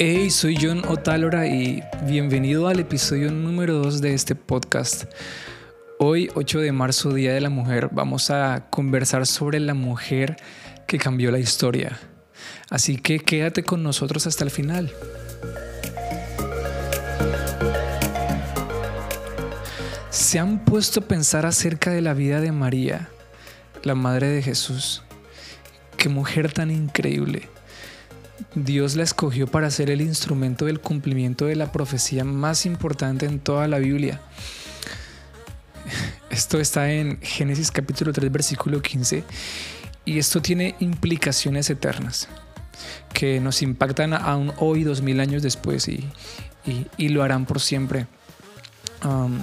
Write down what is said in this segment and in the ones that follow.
Hey, soy John Otálora y bienvenido al episodio número 2 de este podcast. Hoy, 8 de marzo, Día de la Mujer, vamos a conversar sobre la mujer que cambió la historia. Así que quédate con nosotros hasta el final. ¿Se han puesto a pensar acerca de la vida de María, la Madre de Jesús? Qué mujer tan increíble. Dios la escogió para ser el instrumento del cumplimiento de la profecía más importante en toda la Biblia. Esto está en Génesis capítulo 3 versículo 15 y esto tiene implicaciones eternas que nos impactan aún hoy, dos mil años después y, lo harán por siempre. Um,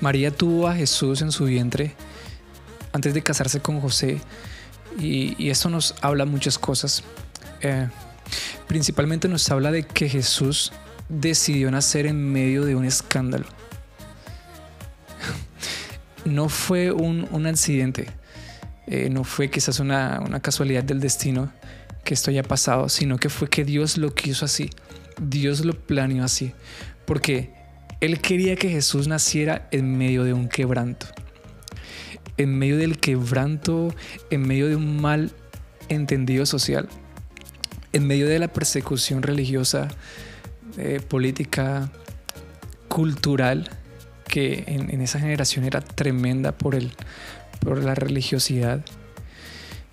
María tuvo a Jesús en su vientre antes de casarse con José y, esto nos habla muchas cosas. Eh, Principalmente nos habla de que Jesús decidió nacer en medio de un escándalo. No fue un, accidente, eh, no fue quizás una, una casualidad del destino que esto haya pasado, sino que fue que Dios lo quiso así. Dios lo planeó así. Porque Él quería que Jesús naciera en medio de un quebranto. En medio del quebranto, en medio de un mal entendido social en medio de la persecución religiosa, eh, política, cultural, que en, esa generación era tremenda por, el, por la religiosidad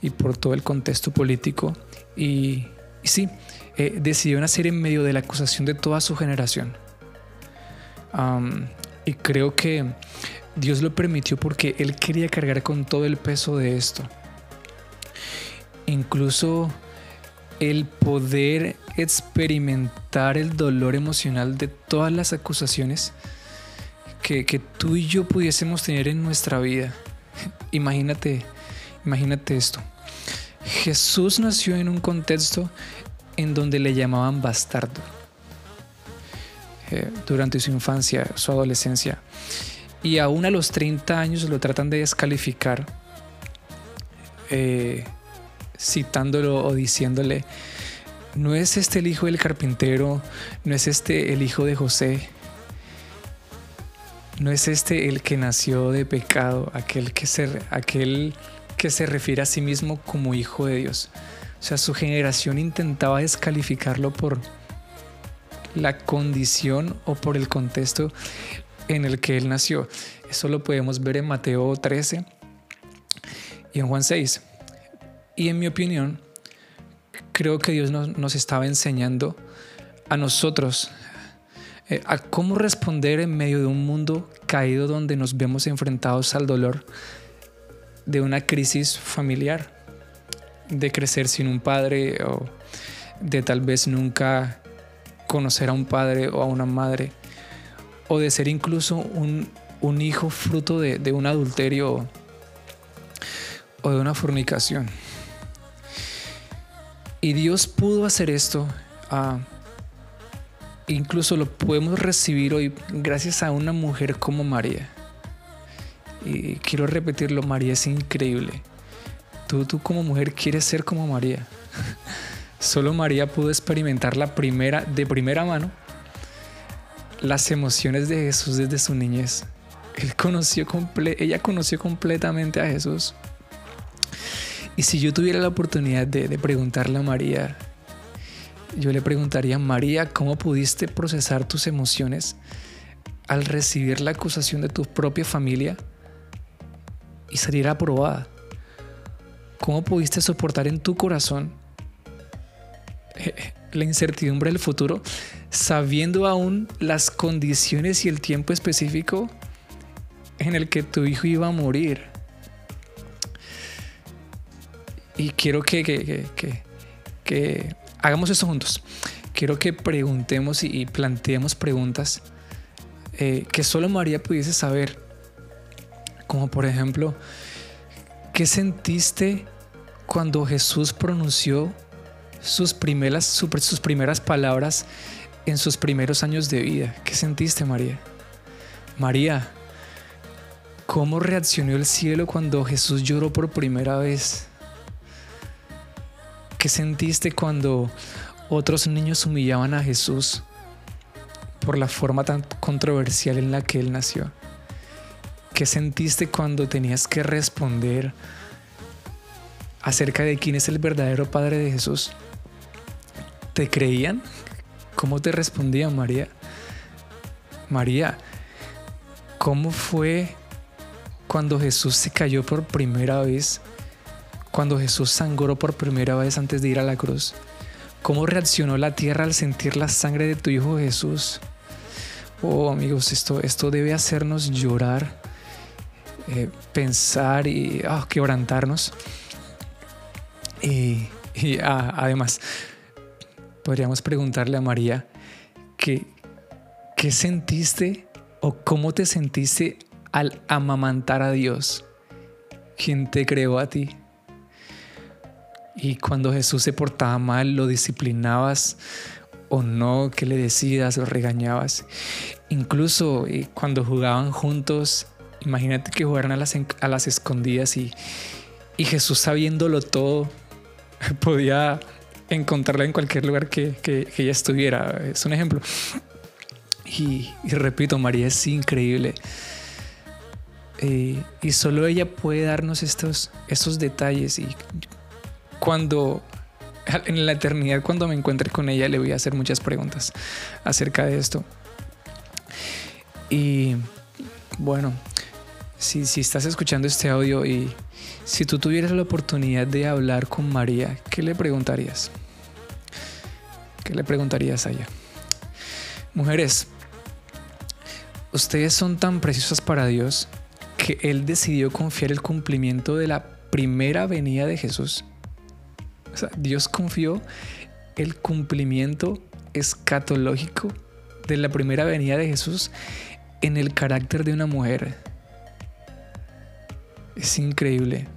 y por todo el contexto político. Y, sí, eh, decidió nacer en medio de la acusación de toda su generación. y creo que Dios lo permitió porque Él quería cargar con todo el peso de esto. Incluso el poder experimentar el dolor emocional de todas las acusaciones que, tú y yo pudiésemos tener en nuestra vida. Imagínate, imagínate esto. Jesús nació en un contexto en donde le llamaban bastardo. Eh, durante su infancia, su adolescencia. Y aún a los 30 años lo tratan de descalificar. Eh, citándolo o diciéndole, no es este el hijo del carpintero, no es este el hijo de José, no es este el que nació de pecado, aquel que se, aquel que se refiere a sí mismo como hijo de Dios. O sea, su generación intentaba descalificarlo por la condición o por el contexto en el que él nació. Eso lo podemos ver en Mateo 13 y en Juan 6. Y en mi opinión, creo que Dios nos, estaba enseñando a nosotros eh, a cómo responder en medio de un mundo caído donde nos vemos enfrentados al dolor de una crisis familiar, de crecer sin un padre o de tal vez nunca conocer a un padre o a una madre, o de ser incluso un, hijo fruto de, de un adulterio o de una fornicación. Y Dios pudo hacer esto. Ah, incluso lo podemos recibir hoy gracias a una mujer como María. Y quiero repetirlo, María es increíble. Tú, tú como mujer quieres ser como María. Solo María pudo experimentar la primera, de primera mano las emociones de Jesús desde su niñez. Él conoció ella conoció completamente a Jesús. Y si yo tuviera la oportunidad de, preguntarle a María, yo le preguntaría, María, ¿cómo pudiste procesar tus emociones al recibir la acusación de tu propia familia y salir aprobada? ¿Cómo pudiste soportar en tu corazón eh, la incertidumbre del futuro sabiendo aún las condiciones y el tiempo específico en el que tu hijo iba a morir? Y quiero que, que, hagamos esto juntos. Quiero que preguntemos y, planteemos preguntas eh, que solo María pudiese saber. Como por ejemplo, ¿qué sentiste cuando Jesús pronunció sus primeras, sus primeras palabras en sus primeros años de vida? ¿Qué sentiste, María? María, ¿cómo reaccionó el cielo cuando Jesús lloró por primera vez? ¿Qué sentiste cuando otros niños humillaban a Jesús por la forma tan controversial en la que él nació. ¿Qué sentiste cuando tenías que responder acerca de quién es el verdadero Padre de Jesús? ¿Te creían? ¿Cómo te respondían, María? María, ¿cómo fue cuando Jesús se cayó por primera vez? Cuando Jesús sangró por primera vez antes de ir a la cruz. ¿Cómo reaccionó la tierra al sentir la sangre de tu Hijo Jesús? Oh amigos, esto, esto debe hacernos llorar, eh, pensar y oh, quebrantarnos. Y, ah, además, podríamos preguntarle a María que, qué sentiste o cómo te sentiste al amamantar a Dios, quien te creó a ti. Y cuando Jesús se portaba mal, lo disciplinabas o no, ¿qué le decías o regañabas. Incluso eh, cuando jugaban juntos, imagínate que jugaran a las, a las escondidas y, y Jesús sabiéndolo todo, podía encontrarla en cualquier lugar que, ella estuviera. Es un ejemplo. Y, repito, María es increíble. Eh, y solo ella puede darnos estos, estos detalles. Y cuando en la eternidad, cuando me encuentre con ella, le voy a hacer muchas preguntas acerca de esto. Y bueno, si, si estás escuchando este audio y si tú tuvieras la oportunidad de hablar con María, ¿qué le preguntarías? ¿Qué le preguntarías a ella? Mujeres, ustedes son tan preciosas para Dios que Él decidió confiar el cumplimiento de la primera venida de Jesús. Dios confió el cumplimiento escatológico de la primera venida de Jesús en el carácter de una mujer. Es increíble.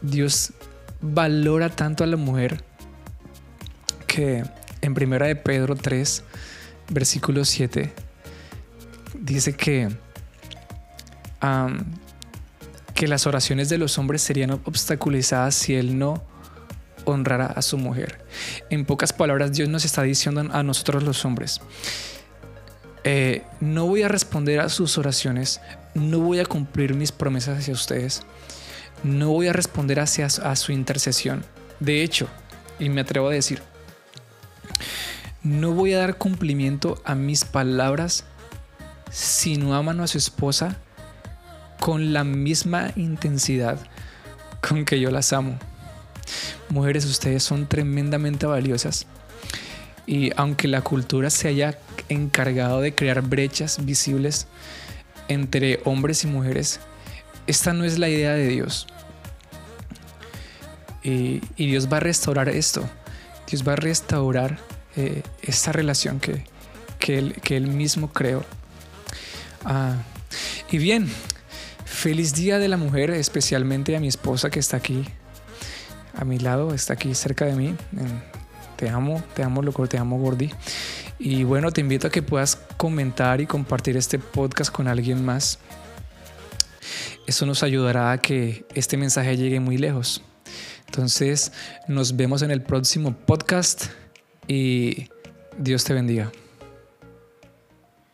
Dios valora tanto a la mujer que en primera de Pedro 3, versículo 7, dice que, que las oraciones de los hombres serían obstaculizadas si él no honrara a su mujer. En pocas palabras, Dios nos está diciendo a nosotros los hombres, eh, no voy a responder a sus oraciones, no voy a cumplir mis promesas hacia ustedes, no voy a responder hacia a su intercesión. De hecho, y me atrevo a decir, no voy a dar cumplimiento a mis palabras si no aman a su esposa con la misma intensidad con que yo las amo. Mujeres, ustedes son tremendamente valiosas. Y aunque la cultura se haya encargado de crear brechas visibles entre hombres y mujeres, esta no es la idea de Dios. Y, Dios va a restaurar esto. Dios va a restaurar eh, esta relación que, que, él, mismo creó. Ah, y bien, feliz día de la mujer, especialmente a mi esposa que está aquí a mi lado, está aquí cerca de mí. Te amo, te amo, loco, te amo, Gordi. Y bueno, te invito a que puedas comentar y compartir este podcast con alguien más. Eso nos ayudará a que este mensaje llegue muy lejos. Entonces, nos vemos en el próximo podcast y Dios te bendiga.